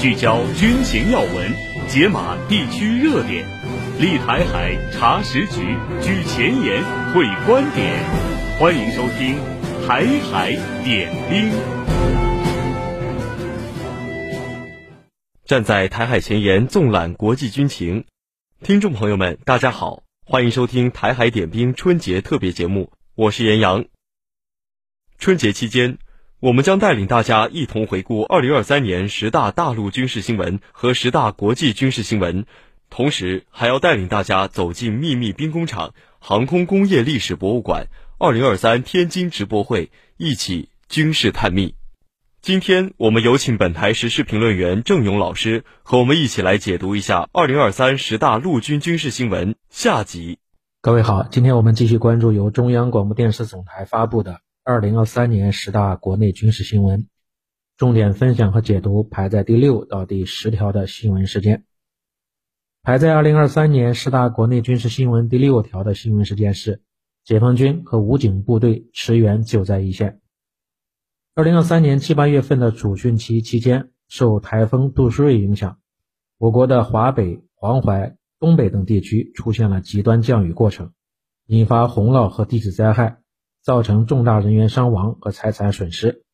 聚焦军情要闻，解码地区热点，立台海查实局，举前沿会观点。欢迎收听《台海点兵》。站在台海前沿，纵览国际军情。听众朋友们，大家好，欢迎收听《台海点兵》春节特别节目，我是严阳。春节期间，我们将带领大家一同回顾二零二三年十大大陆军事新闻和十大国际军事新闻，同时还要带领大家走进秘密兵工厂、航空工业历史博物馆、二零二三天津直播会，一起军事探秘。今天我们有请本台时事评论员郑勇老师和我们一起来解读一下二零二三十大陆军军事新闻下集。各位好，今天我们继续关注由中央广播电视总台发布的。二零二三年十大国内军事新闻，重点分享和解读排在第六到第十条的新闻事件。排在二零二三年十大国内军事新闻第六条的新闻事件是：解放军和武警部队驰援救灾一线。二零二三年七八月份的主汛期期间，受台风杜苏芮影响，我国的华北、黄淮、东北等地区出现了极端降雨过程，引发洪涝和地质灾害。造成重大人员伤亡和财产损失，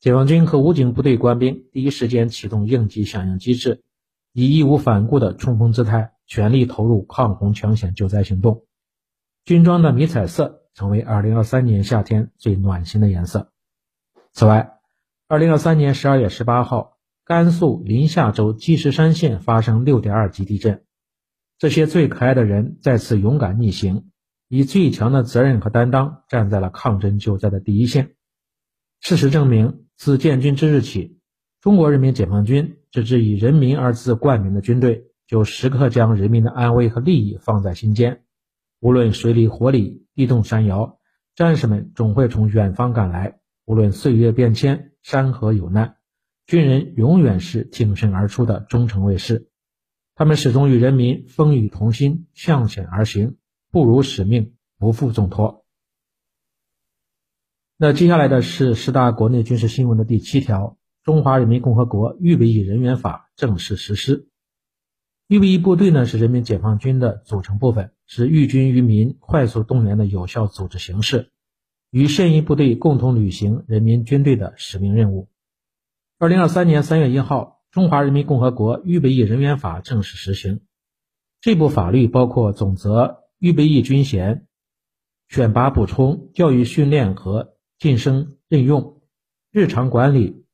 解放军和武警部队官兵第一时间启动应急响应机制，以义无反顾的冲锋姿态，全力投入抗洪抢险救灾行动。军装的迷彩色成为2023年夏天最暖心的颜色。此外，2023年12月18号，甘肃临夏州积石山县发生6.2级地震，这些最可爱的人再次勇敢逆行。以最强的责任和担当，站在了抗震救灾的第一线。事实证明，自建军之日起，中国人民解放军这支以人民二字冠名的军队，就时刻将人民的安危和利益放在心间。无论水里火里，地动山摇，战士们总会从远方赶来。无论岁月变迁，山河有难，军人永远是挺身而出的忠诚卫士。他们始终与人民风雨同心，向前而行。不辱使命，不负重托。那接下来的是十大国内军事新闻的第七条：中华人民共和国预备役人员法正式实施。预备役部队呢，是人民解放军的组成部分，是寓军于民、快速动员的有效组织形式，与现役部队共同履行人民军队的使命任务。二零二三年三月一号，中华人民共和国预备役人员法正式实行。这部法律包括总则。预备役军衔、选拔补充、教育训练和晋升任用、日常管理、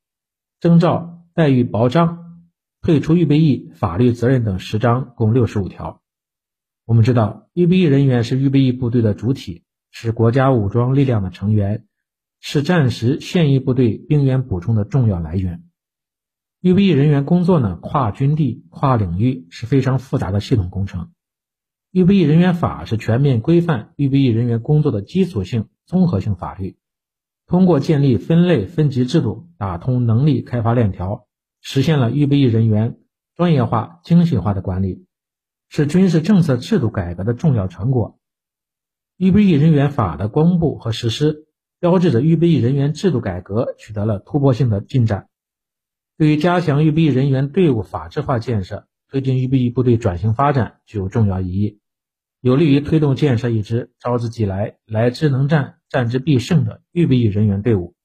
征召、待遇保障、退出预备役、法律责任等十章，共六十五条。我们知道，预备役人员是预备役部队的主体，是国家武装力量的成员，是战时现役部队兵员补充的重要来源。预备役人员工作呢，跨军地、跨领域，是非常复杂的系统工程。预备役人员法是全面规范预备役人员工作的基础性综合性法律，通过建立分类分级制度，打通能力开发链条，实现了预备役人员专业化、精细化的管理，是军事政策制度改革的重要成果。预备役人员法的公布和实施，标志着预备役人员制度改革取得了突破性的进展，对于加强预备役人员队伍法制化建设、推进预备役部队转型发展具有重要意义。有利于推动建设一支招之即来、来之能战、战之必胜的预备役人员队伍。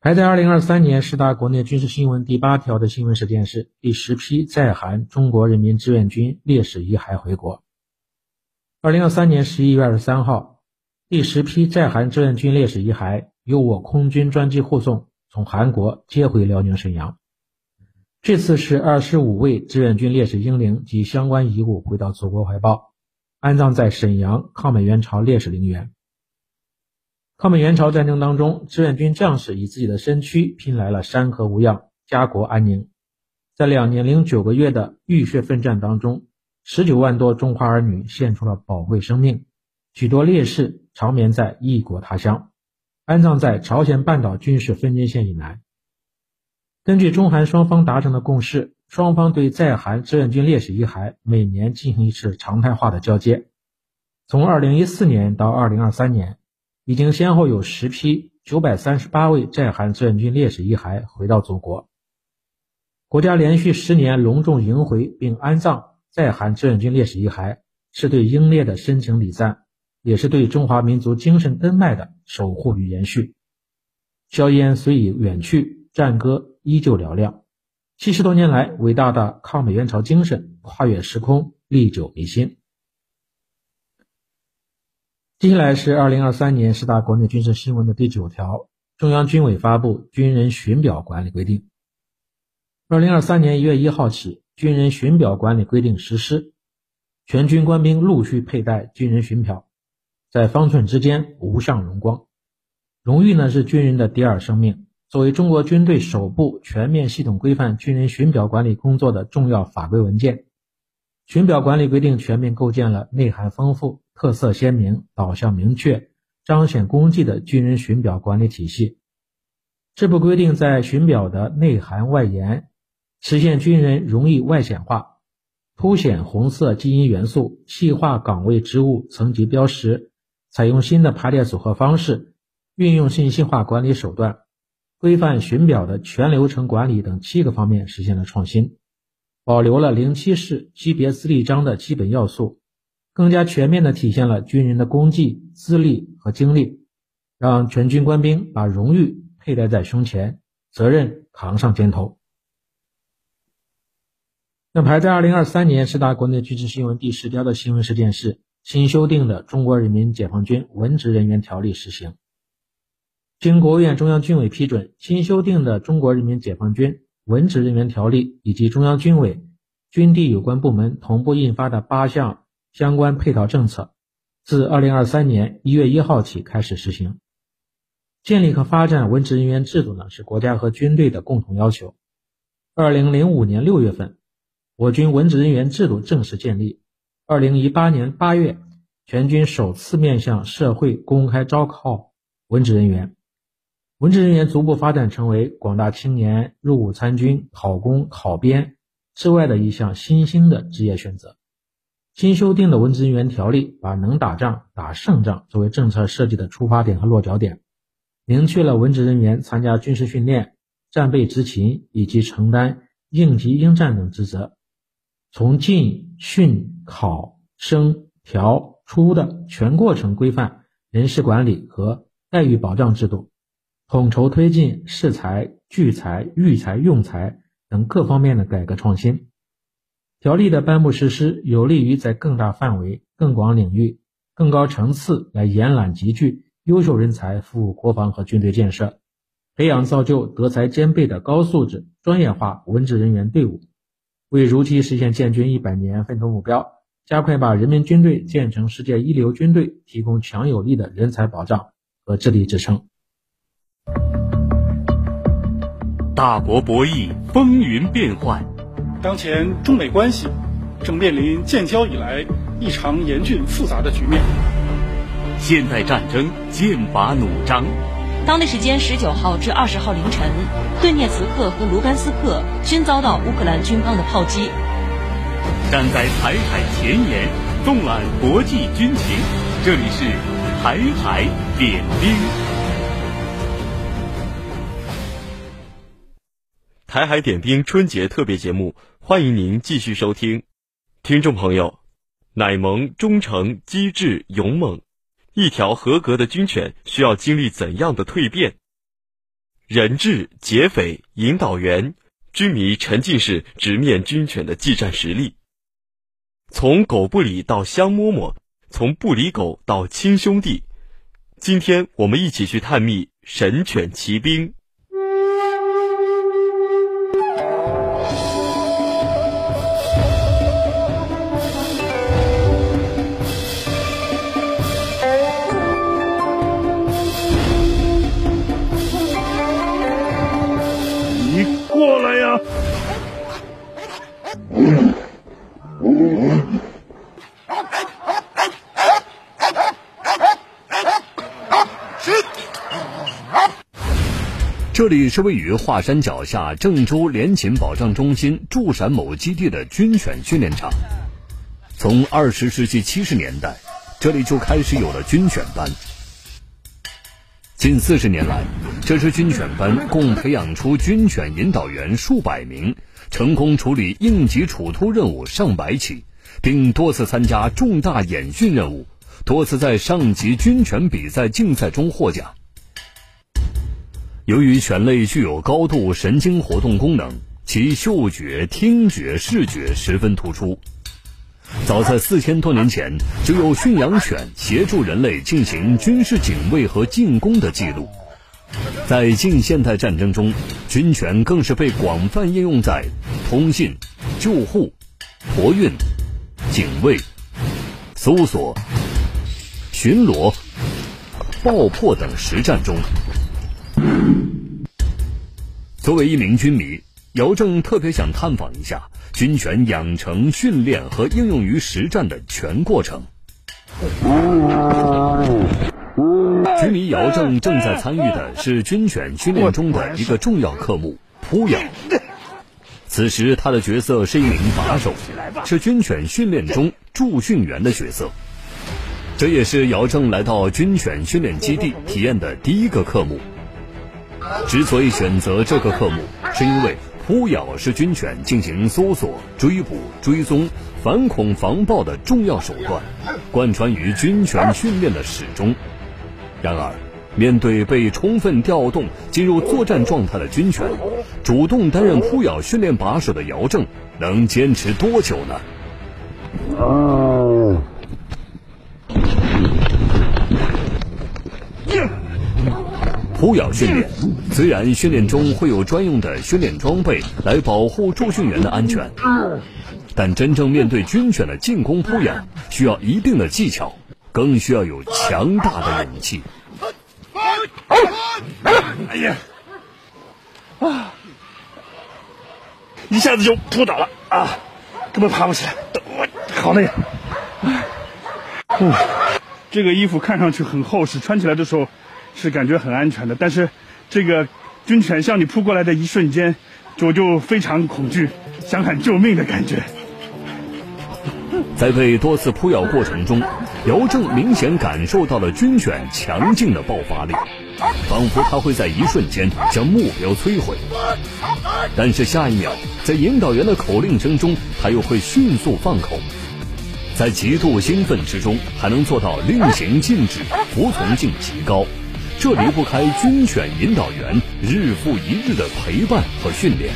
排在二零二三年十大国内军事新闻第八条的新闻事件是：第十批在韩中国人民志愿军烈士遗骸回国。二零二三年十一月二十三号，第十批在韩志愿军烈士遗骸由我空军专机护送，从韩国接回辽宁沈阳。这次是二十五位志愿军烈士英灵及相关遗物回到祖国怀抱，安葬在沈阳抗美援朝烈士陵园。抗美援朝战争当中，志愿军将士以自己的身躯拼来了山河无恙、家国安宁。在两年零九个月的浴血奋战当中，十九万多中华儿女献出了宝贵生命，许多烈士长眠在异国他乡，安葬在朝鲜半岛军事分界线以南。根据中韩双方达成的共识，双方对在韩志愿军烈士遗骸每年进行一次常态化的交接。从2014年到2023年，已经先后有十批九百三十八位在韩志愿军烈士遗骸回到祖国。国家连续十年隆重迎回并安葬在韩志愿军烈士遗骸，是对英烈的深情礼赞，也是对中华民族精神根脉的守护与延续。硝烟虽已远去，战歌依旧嘹亮。七十多年来，伟大的抗美援朝精神跨越时空，历久弥新。接下来是二零二三年十大国内军事新闻的第九条：中央军委发布军人巡表管理规定。二零二三年一月一号起，军人巡表管理规定实施，全军官兵陆续佩戴军人巡表，在方寸之间无上荣光。荣誉呢是军人的第二生命，作为中国军队首部全面系统规范军人巡表管理工作的重要法规文件，巡表管理规定全面构建了内涵丰富。特色鲜明、导向明确、彰显功绩的军人巡表管理体系。这部规定在巡表的内涵外延，实现军人荣誉外显化，凸显红色基因元素，细化岗位职务层级标识，采用新的排列组合方式，运用信息化管理手段，规范巡表的全流程管理等七个方面实现了创新，保留了零七式级别资历章的基本要素。更加全面地体现了军人的功绩、资历和经历，让全军官兵把荣誉佩戴在胸前，责任扛上肩头。那排在二零二三年十大国内军事新闻第十条的新闻事件是新修订的《中国人民解放军文职人员条例》实行。经国务院中央军委批准，新修订的《中国人民解放军文职人员条例》以及中央军委、军地有关部门同步印发的八项。相关配套政策自二零二三年一月一号起开始实行。建立和发展文职人员制度呢，是国家和军队的共同要求。二零零五年六月份，我军文职人员制度正式建立。二零一八年八月，全军首次面向社会公开招考文职人员。文职人员逐步发展成为广大青年入伍参军、考公、考编之外的一项新兴的职业选择。新修订的文职人员条例把能打仗、打胜仗作为政策设计的出发点和落脚点，明确了文职人员参加军事训练、战备执勤以及承担应急应战等职责，从进、训、考、升、调、出的全过程规范人事管理和待遇保障制度，统筹推进适才、聚才、育才、用才等各方面的改革创新。条例的颁布实施，有利于在更大范围、更广领域、更高层次来延揽集聚优秀人才，服务国防和军队建设，培养造就德才兼备的高素质专业化文职人员队伍，为如期实现建军一百年奋斗目标，加快把人民军队建成世界一流军队提供强有力的人才保障和智力支撑。大国博弈，风云变幻。当前中美关系正面临建交以来异常严峻复杂的局面。现代战争剑拔弩张。当地时间十九号至二十号凌晨，顿涅茨克和卢甘斯克均遭到乌克兰军方的炮击。站在台海前沿，纵览国际军情，这里是台海点兵。台海点兵春节特别节目。欢迎您继续收听，听众朋友，乃萌、忠诚、机智、勇猛，一条合格的军犬需要经历怎样的蜕变？人质、劫匪、引导员，军迷沉浸式直面军犬的技战实力。从狗不理到香馍馍，从不理狗到亲兄弟，今天我们一起去探秘神犬奇兵。这里是位于华山脚下郑州联勤保障中心驻陕某基地的军犬训练场。从二十世纪七十年代，这里就开始有了军犬班。近四十年来，这支军犬班共培养出军犬引导员数百名，成功处理应急处突任务上百起，并多次参加重大演训任务，多次在上级军犬比赛竞赛中获奖。由于犬类具有高度神经活动功能，其嗅觉、听觉、视觉十分突出。早在四千多年前，就有驯养犬协助人类进行军事警卫和进攻的记录。在近现代战争中，军犬更是被广泛应用在通信、救护、托运、警卫、搜索、巡逻、爆破等实战中。作为一名军迷，姚正特别想探访一下军犬养成、训练和应用于实战的全过程。军迷姚正正在参与的是军犬训练中的一个重要科目——扑咬。此时，他的角色是一名把手，是军犬训练中驻训员的角色。这也是姚正来到军犬训练基地体验的第一个科目。之所以选择这个科目，是因为扑咬是军犬进行搜索、追捕、追踪、反恐防暴的重要手段，贯穿于军犬训练的始终。然而，面对被充分调动进入作战状态的军犬，主动担任扑咬训练把手的姚正，能坚持多久呢？扑咬训练，虽然训练中会有专用的训练装备来保护助训员的安全，但真正面对军犬的进攻扑咬，需要一定的技巧，更需要有强大的勇气。哎呀，啊，一下子就扑倒了啊，根本爬不起来，我好累。嗯，这个衣服看上去很厚实，穿起来的时候。是感觉很安全的，但是这个军犬向你扑过来的一瞬间，我就非常恐惧，想喊救命的感觉。在被多次扑咬过程中，姚正明显感受到了军犬强劲的爆发力，仿佛它会在一瞬间将目标摧毁。但是下一秒，在引导员的口令声中，他又会迅速放口，在极度兴奋之中，还能做到令行禁止，服从性极高。这离不开军犬引导员日复一日的陪伴和训练。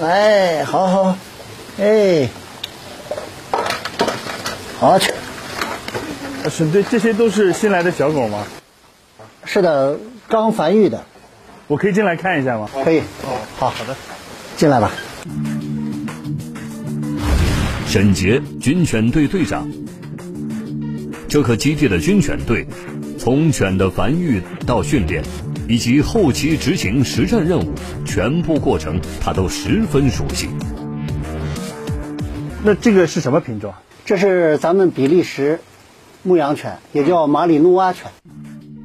哎，好好，哎，好去。沈队，这些都是新来的小狗吗？是的，刚繁育的。我可以进来看一下吗？可以。哦，好好的，进来吧。沈杰，军犬队队长。这个基地的军犬队，从犬的繁育到训练，以及后期执行实战任务，全部过程他都十分熟悉。那这个是什么品种？这是咱们比利时牧羊犬，也叫马里努阿犬。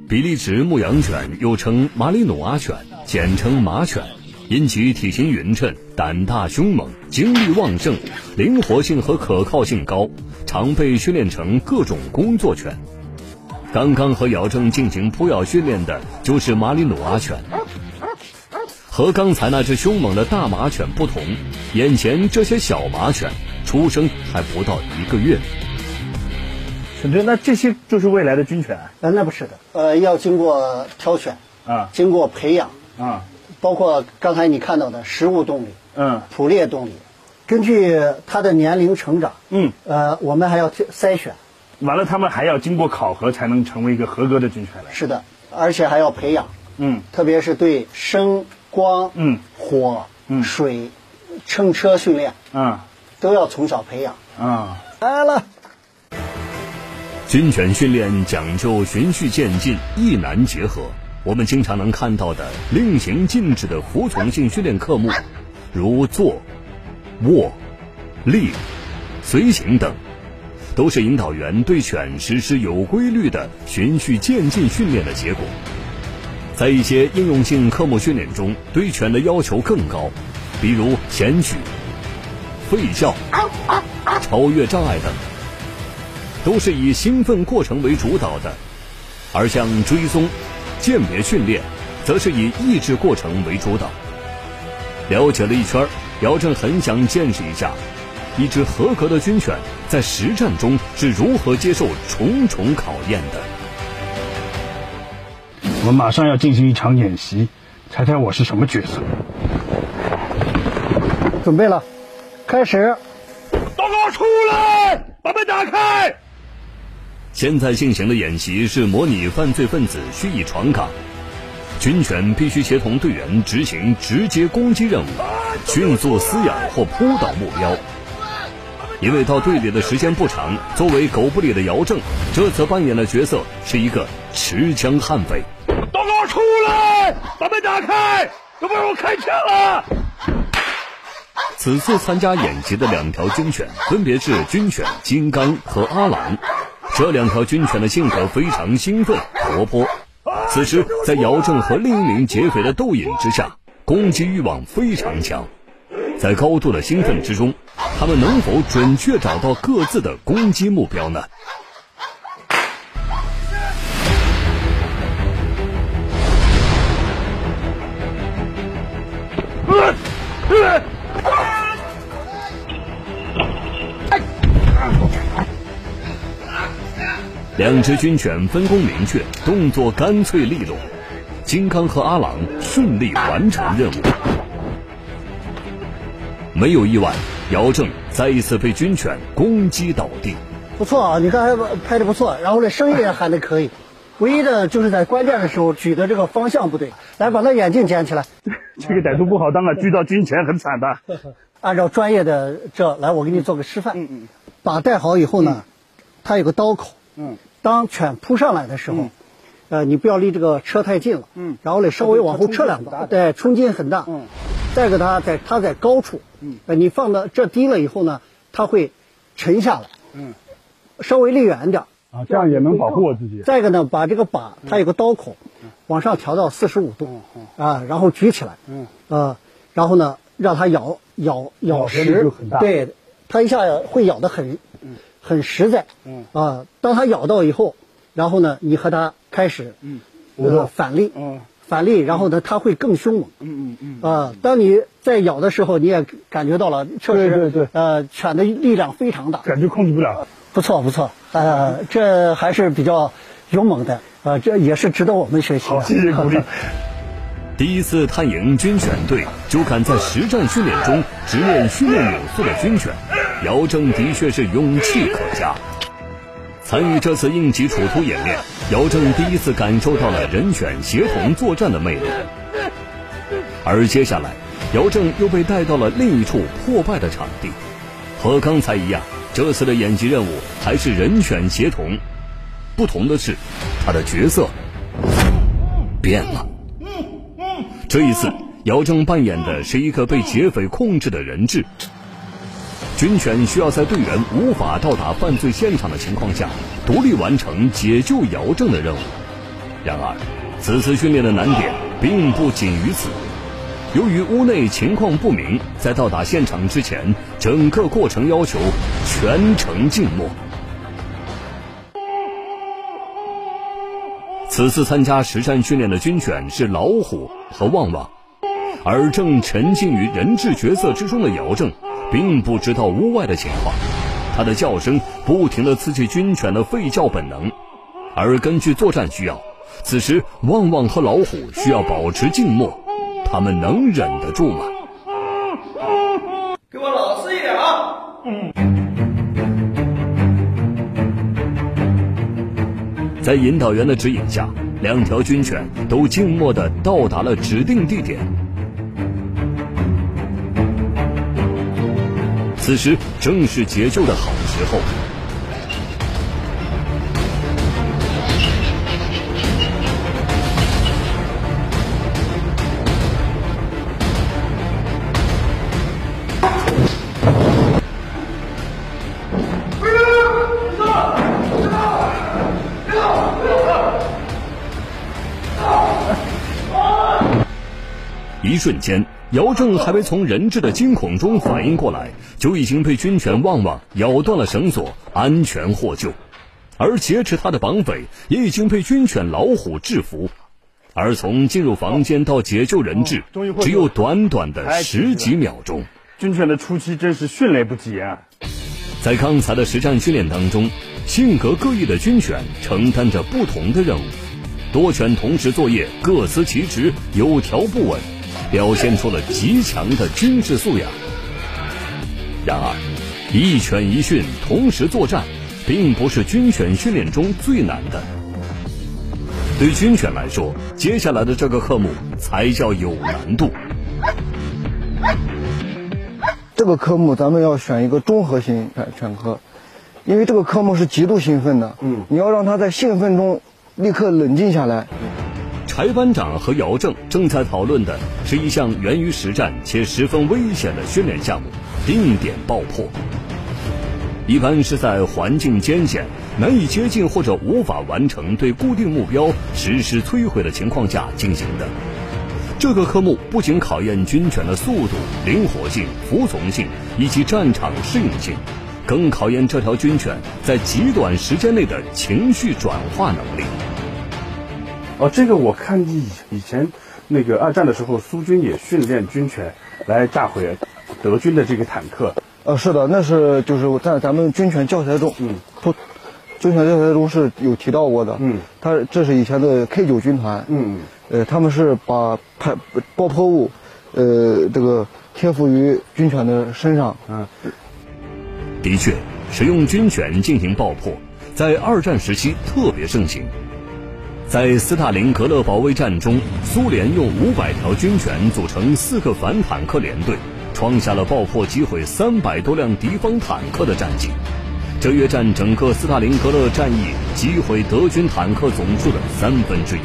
比利时牧羊犬又称马里努阿犬，简称马犬，因其体型匀称、胆大凶猛、精力旺盛、灵活性和可靠性高。常被训练成各种工作犬。刚刚和姚正进行扑咬训练的就是马里努阿犬。和刚才那只凶猛的大马犬不同，眼前这些小马犬出生还不到一个月。沈队，那这些就是未来的军犬？呃，那不是的，呃，要经过挑选啊，经过培养啊，包括刚才你看到的食物动力，嗯，捕猎动力。根据它的年龄成长，嗯，呃，我们还要筛选，完了，他们还要经过考核才能成为一个合格的军犬来。是的，而且还要培养，嗯，特别是对声、光、嗯、火、嗯、水、乘车训练，嗯，都要从小培养。啊，来了。军犬训练讲究循序渐进、易难结合，我们经常能看到的令行禁止的服从性训练科目，如坐。卧、立、随行等，都是引导员对犬实施有规律的循序渐进训练的结果。在一些应用性科目训练中，对犬的要求更高，比如前举、吠叫、超越障碍等，都是以兴奋过程为主导的而像追踪、鉴别训练，则是以抑制过程为主导。了解了一圈，姚正很想见识一下，一只合格的军犬在实战中是如何接受重重考验的。我们马上要进行一场演习，猜猜我是什么角色？准备了，开始。都给我出来，把门打开。现在进行的演习是模拟犯罪分子蓄意闯岗，军犬必须协同队员执行直接攻击任务，迅速撕咬或扑倒目标。因为到队里的时间不长，作为狗不理的姚正，这次扮演的角色是一个持枪悍匪。都给我出来，把门打开，要不然我开枪了。此次参加演习的两条军犬分别是军犬金刚和阿郎。这两条军犬的性格非常兴奋活泼，此时在姚正和另一名劫匪的斗引之下，攻击欲望非常强。在高度的兴奋之中，他们能否准确找到各自的攻击目标呢？两只军犬分工明确，动作干脆利落。金刚和阿朗顺利完成任务，没有意外，姚正再一次被军犬攻击倒地。不错啊，你刚才拍的不错，然后呢，声音也喊的可以。唯一的就是在关键的时候举的这个方向不对。来，把那眼镜捡起来。这个歹徒不好当啊，遇到军犬很惨的。按照专业的这来，我给你做个示范。嗯嗯。把戴好以后呢，它有个刀口。嗯。当犬扑上来的时候，嗯、呃，你不要离这个车太近了，嗯，然后呢，稍微往后撤两步，对，冲击很大，嗯，再给它在它在高处，嗯，呃，你放到这低了以后呢，它会沉下来，嗯，稍微离远点，啊，这样也能保护我自己。再一个呢，把这个把它有个刀口，嗯、往上调到四十五度，啊，然后举起来，嗯，呃，然后呢，让它咬咬咬实，对，它一下会咬得很。很实在，嗯。啊，当它咬到以后，然后呢，你和它开始，嗯，呃，反力，嗯，反力，然后呢，它会更凶猛，嗯嗯嗯，啊，当你在咬的时候，你也感觉到了，确实，对对对，呃，犬的力量非常大，感觉控制不了，不错不错，呃，这还是比较勇猛的，呃，这也是值得我们学习的，谢谢鼓励。第一次探营军犬队就敢在实战训练中直面训练有素的军犬，姚正的确是勇气可嘉。参与这次应急处突演练，姚正第一次感受到了人犬协同作战的魅力。而接下来，姚正又被带到了另一处破败的场地，和刚才一样，这次的演习任务还是人犬协同，不同的是，他的角色变了。这一次，姚正扮演的是一个被劫匪控制的人质。军犬需要在队员无法到达犯罪现场的情况下，独立完成解救姚正的任务。然而，此次训练的难点并不仅于此。由于屋内情况不明，在到达现场之前，整个过程要求全程静默。此次参加实战训练的军犬是老虎和旺旺，而正沉浸于人质角色之中的姚正，并不知道屋外的情况。他的叫声不停地刺激军犬的吠叫本能，而根据作战需要，此时旺旺和老虎需要保持静默，他们能忍得住吗？给我老实一点啊！嗯。在引导员的指引下，两条军犬都静默地到达了指定地点。此时正是解救的好时候。一瞬间，姚正还没从人质的惊恐中反应过来，就已经被军犬旺旺咬断了绳索，安全获救。而劫持他的绑匪也已经被军犬老虎制服。而从进入房间到解救人质，只有短短的十几秒钟。军犬的出击真是迅雷不及啊！在刚才的实战训练当中，性格各异的军犬承担着不同的任务，多犬同时作业，各司其职，有条不紊，表现出了极强的军事素养。然而，一犬一训同时作战，并不是军犬训练中最难的。对军犬来说，接下来的这个科目才叫有难度。这个科目咱们要选一个综合型犬犬科，因为这个科目是极度兴奋的。嗯，你要让它在兴奋中立刻冷静下来。柴班长和姚正正在讨论的是一项源于实战且十分危险的训练项目——定点爆破。一般是在环境艰险、难以接近或者无法完成对固定目标实施摧毁的情况下进行的。这个科目不仅考验军犬的速度、灵活性、服从性以及战场适应性，更考验这条军犬在极短时间内的情绪转化能力。哦，这个我看以以前那个二战的时候，苏军也训练军犬来炸毁德军的这个坦克。呃，是的，那是就是在咱们军犬教材中，嗯，不，军犬教材中是有提到过的，嗯，它这是以前的 K 九军团，嗯，呃，他们是把排爆破物，呃，这个贴附于军犬的身上，嗯，的确，使用军犬进行爆破，在二战时期特别盛行，在斯大林格勒保卫战中，苏联用五百条军犬组成四个反坦克连队。创下了爆破击毁三百多辆敌方坦克的战绩，这约占整个斯大林格勒战役击毁德军坦克总数的三分之一。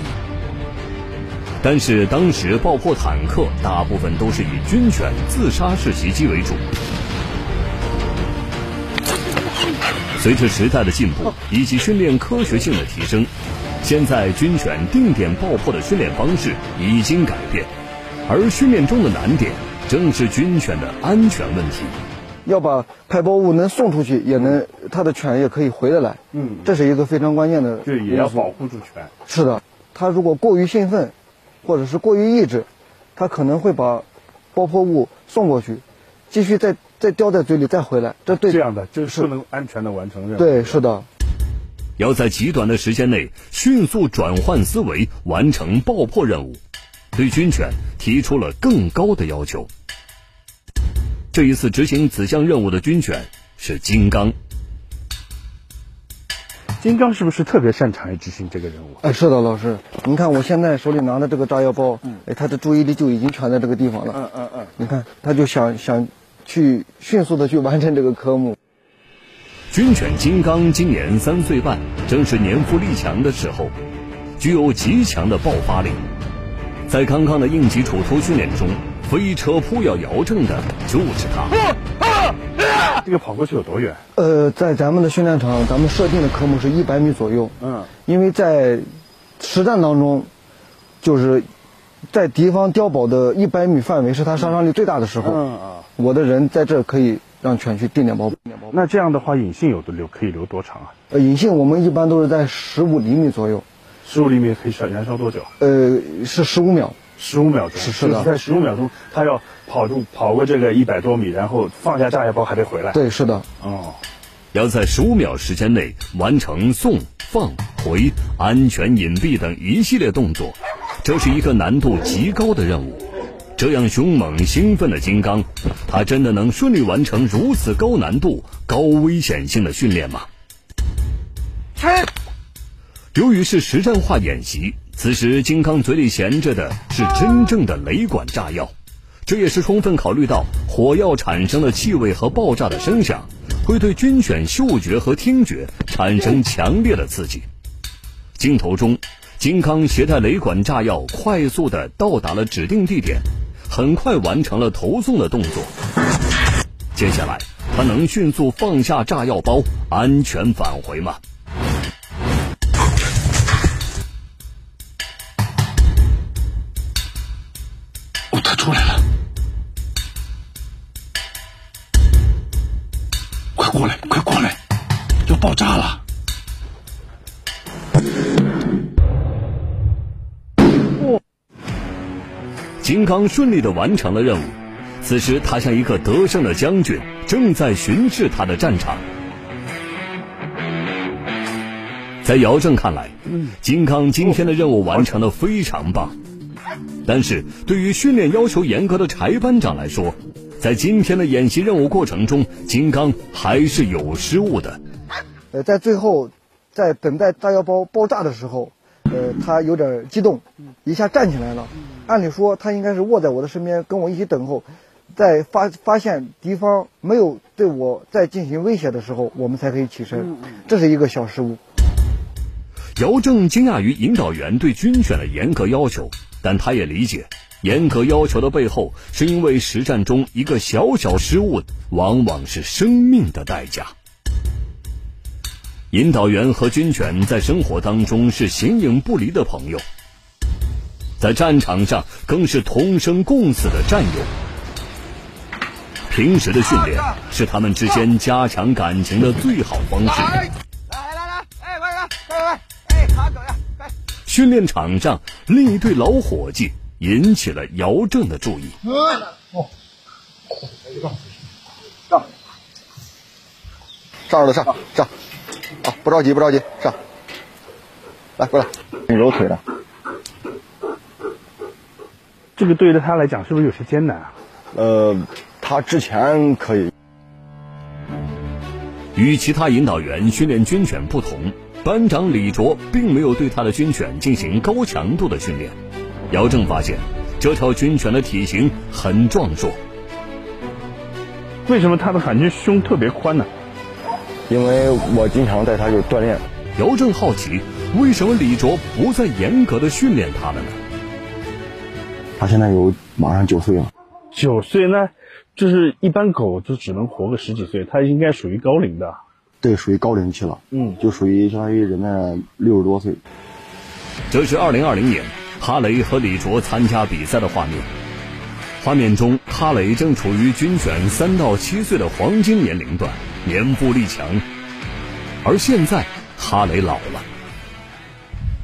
但是当时爆破坦克大部分都是以军犬自杀式袭击为主。随着时代的进步以及训练科学性的提升，现在军犬定点爆破的训练方式已经改变，而训练中的难点。正是军犬的安全问题，要把排爆物能送出去，也能它的犬也可以回得来。嗯，这是一个非常关键的。对，也要保护住犬。是的，它如果过于兴奋，或者是过于抑制，它可能会把爆破物送过去，继续再再叼在嘴里再回来。这对这样的就是不能安全的完成任务。对，是的，要在极短的时间内迅速转换思维，完成爆破任务。对军犬提出了更高的要求。这一次执行此项任务的军犬是金刚。金刚是不是特别擅长于执行这个任务？哎，是的，老师，您看我现在手里拿的这个炸药包，嗯，哎，他的注意力就已经全在这个地方了。嗯嗯嗯。你看，他就想想去迅速的去完成这个科目。军犬金刚今年三岁半，正是年富力强的时候，具有极强的爆发力。在刚刚的应急处突训练中，飞车扑咬摇正的就是他。这个跑过去有多远？呃，在咱们的训练场，咱们设定的科目是一百米左右。嗯，因为在实战当中，就是在敌方碉堡的一百米范围是他杀伤力最大的时候。嗯啊，我的人在这可以让犬去定点爆破。那这样的话，隐性有的留可以留多长啊？呃，隐性我们一般都是在十五厘米左右。十五厘米可以烧燃烧多久？呃，是十五秒，十五秒钟。是是的，在十五秒钟，他要跑出跑过这个一百多米，然后放下炸药包还得回来。对，是的。哦，要在十五秒时间内完成送、放、回、安全隐蔽等一系列动作，这是一个难度极高的任务。这样凶猛兴奋的金刚，他真的能顺利完成如此高难度、高危险性的训练吗？由于是实战化演习，此时金刚嘴里衔着的是真正的雷管炸药，这也是充分考虑到火药产生的气味和爆炸的声响会对军犬嗅觉和听觉产生强烈的刺激。镜头中，金刚携带雷管炸药快速的到达了指定地点，很快完成了投送的动作。接下来，他能迅速放下炸药包，安全返回吗？哦他出来了，快过来，快过来，要爆炸了！金刚顺利的完成了任务。此时，他像一个得胜的将军，正在巡视他的战场。在姚正看来，金刚今天的任务完成的非常棒。但是，对于训练要求严格的柴班长来说，在今天的演习任务过程中，金刚还是有失误的。呃，在最后，在等待炸药包爆炸的时候，呃，他有点激动，一下站起来了。按理说，他应该是卧在我的身边，跟我一起等候，在发发现敌方没有对我再进行威胁的时候，我们才可以起身。这是一个小失误。姚正惊讶于引导员对军犬的严格要求，但他也理解，严格要求的背后，是因为实战中一个小小失误，往往是生命的代价。引导员和军犬在生活当中是形影不离的朋友，在战场上更是同生共死的战友。平时的训练是他们之间加强感情的最好方式。来来来，哎，快点快快快！训练场上，另一对老伙计引起了姚正的注意。上了上上，啊，不着急不着急，上，来过来，你揉腿的。这个对于他来讲是不是有些艰难啊？呃，他之前可以。与其他引导员训练军犬不同。班长李卓并没有对他的军犬进行高强度的训练。姚正发现，这条军犬的体型很壮硕。为什么他的海军胸特别宽呢？因为我经常带他去锻炼。姚正好奇，为什么李卓不再严格的训练他们呢？他现在有马上九岁了。九岁呢？就是一般狗就只能活个十几岁，它应该属于高龄的。对，属于高龄期了，嗯，就属于相当于人的六十多岁。这是二零二零年哈雷和李卓参加比赛的画面。画面中，哈雷正处于军犬三到七岁的黄金年龄段，年富力强。而现在，哈雷老了，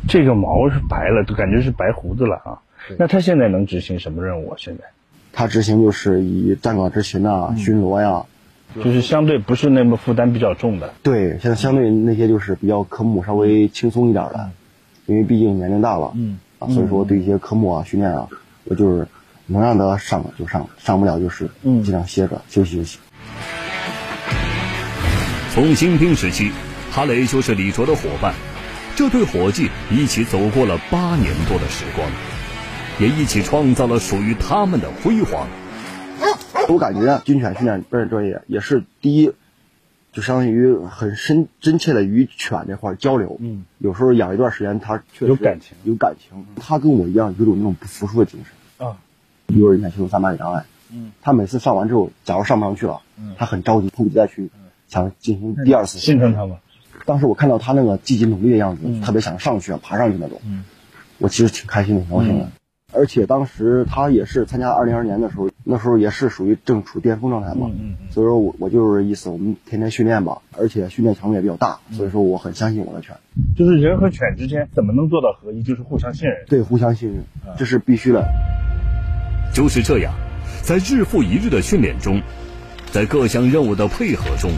这个毛是白了，都感觉是白胡子了啊。那他现在能执行什么任务？现在，他执行就是以站岗执勤啊，巡逻呀。就是相对不是那么负担比较重的，对，现在相对那些就是比较科目稍微轻松一点的，因为毕竟年龄大了，嗯，啊，所以说对一些科目啊训练啊，我就是能让他上就上，上不了就是尽量歇着休息休息。从新兵时期，哈雷就是李卓的伙伴，这对伙计一起走过了八年多的时光，也一起创造了属于他们的辉煌。我感觉军犬训练不是专业，也是第一，就相当于很深真切的与犬这块交流。嗯，有时候养一段时间，它确实有感情，有感情。它跟我一样，有种那种不服输的精神。啊，比如人家修三百米障碍，嗯，他每次上完之后，假如上不上去了，嗯，他很着急，迫不及待去想进行第二次。心疼他吗？当时我看到他那个积极努力的样子，特别想上去，爬上去那种。嗯，我其实挺开心的，挺高兴的。而且当时他也是参加二零二二年的时候，那时候也是属于正处巅峰状态嘛，嗯嗯，所以说我我就是意思，我们天天训练吧，而且训练强度也比较大，所以说我很相信我的犬。就是人和犬之间怎么能做到合一？就是互相信任。对，互相信任，这是必须的。就是这样，在日复一日的训练中，在各项任务的配合中，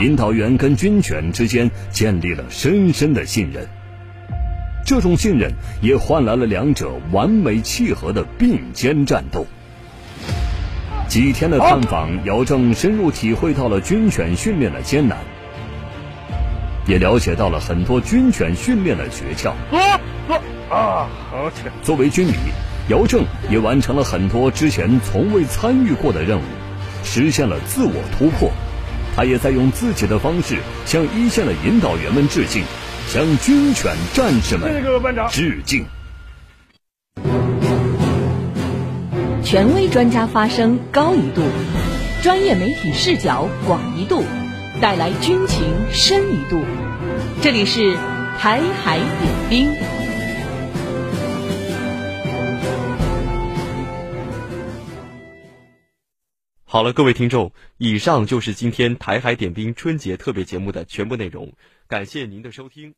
引导员跟军犬之间建立了深深的信任。这种信任也换来了两者完美契合的并肩战斗。几天的探访，姚正深入体会到了军犬训练的艰难，也了解到了很多军犬训练的诀窍。作为军迷，姚正也完成了很多之前从未参与过的任务，实现了自我突破。他也在用自己的方式向一线的引导员们致敬。向军犬战士们致敬。权威专家发声高一度，专业媒体视角广一度，带来军情深一度。这里是台海点兵。好了，各位听众，以上就是今天台海点兵春节特别节目的全部内容。感谢您的收听。